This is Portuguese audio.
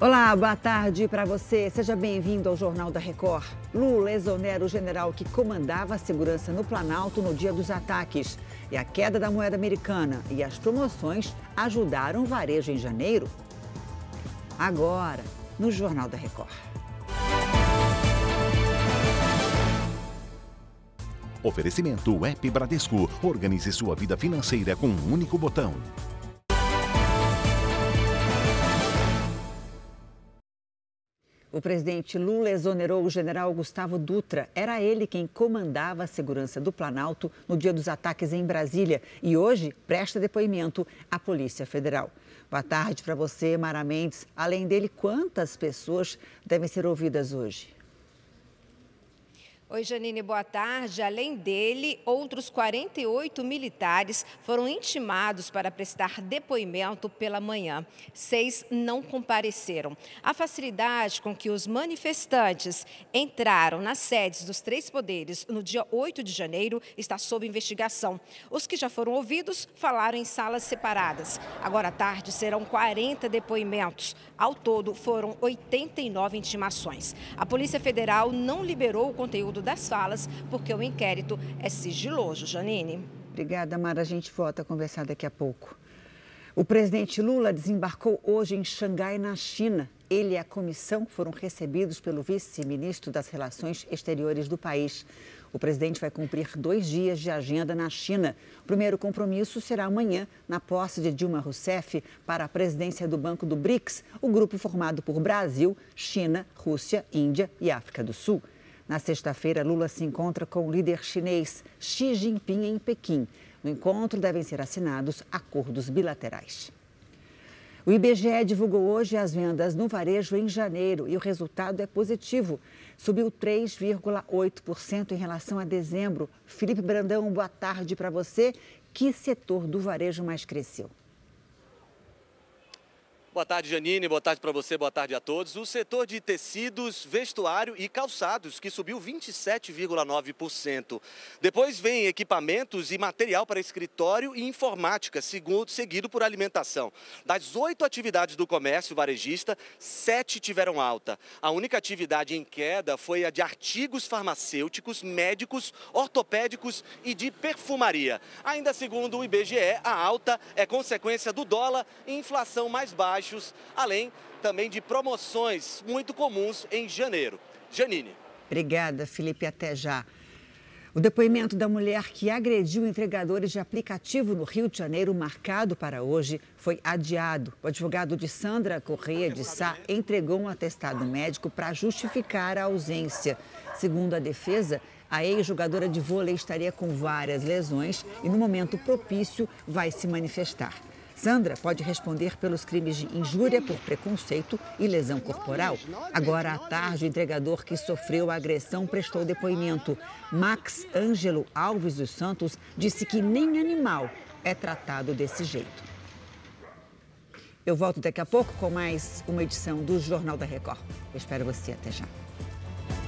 Olá, boa tarde para você. Seja bem-vindo ao Jornal da Record. Lula exonera o general que comandava a segurança no Planalto no dia dos ataques. E a queda da moeda americana e as promoções ajudaram o varejo em janeiro? Agora, no Jornal da Record. Oferecimento App Bradesco. Organize sua vida financeira com um único botão. O presidente Lula exonerou o general Gustavo Dutra. Era ele quem comandava a segurança do Planalto no dia dos ataques em Brasília e hoje presta depoimento à Polícia Federal. Boa tarde para você, Mara Mendes. Além dele, quantas pessoas devem ser ouvidas hoje? Oi, Janine, boa tarde. Além dele, outros 48 militares foram intimados para prestar depoimento pela manhã. Seis não compareceram. A facilidade com que os manifestantes entraram nas sedes dos três poderes no dia 8 de janeiro está sob investigação. Os que já foram ouvidos falaram em salas separadas. Agora à tarde serão 40 depoimentos. Ao todo, foram 89 intimações. A Polícia Federal não liberou o conteúdo das falas, porque o inquérito é sigiloso. Janine. Obrigada, Mara. A gente volta a conversar daqui a pouco. O presidente Lula desembarcou hoje em Xangai, na China. Ele e a comissão foram recebidos pelo vice-ministro das Relações Exteriores do país. O presidente vai cumprir dois dias de agenda na China. O primeiro compromisso será amanhã, na posse de Dilma Rousseff para a presidência do Banco do BRICS, o grupo formado por Brasil, China, Rússia, Índia e África do Sul. Na sexta-feira, Lula se encontra com o líder chinês Xi Jinping em Pequim. No encontro devem ser assinados acordos bilaterais. O IBGE divulgou hoje as vendas no varejo em janeiro e o resultado é positivo. Subiu 3,8% em relação a dezembro. Felipe Brandão, boa tarde para você. Que setor do varejo mais cresceu? Boa tarde, Janine. Boa tarde para você, boa tarde a todos. O setor de tecidos, vestuário e calçados, que subiu 27,9%. Depois vem equipamentos e material para escritório e informática, seguido por alimentação. Das oito atividades do comércio varejista, sete tiveram alta. A única atividade em queda foi a de artigos farmacêuticos, médicos, ortopédicos e de perfumaria. Ainda segundo o IBGE, a alta é consequência do dólar e inflação mais baixa baixos, além também de promoções muito comuns em janeiro. Janine. Obrigada, Felipe. Até já. O depoimento da mulher que agrediu entregadores de aplicativo no Rio de Janeiro, marcado para hoje, foi adiado. O advogado de Sandra Correia de Sá entregou um atestado médico para justificar a ausência. Segundo a defesa, a ex-jogadora de vôlei estaria com várias lesões e, no momento propício, vai se manifestar. Sandra pode responder pelos crimes de injúria por preconceito e lesão corporal. Agora, à tarde, o entregador que sofreu a agressão prestou depoimento. Max Ângelo Alves dos Santos disse que nem animal é tratado desse jeito. Eu volto daqui a pouco com mais uma edição do Jornal da Record. Eu espero você até já.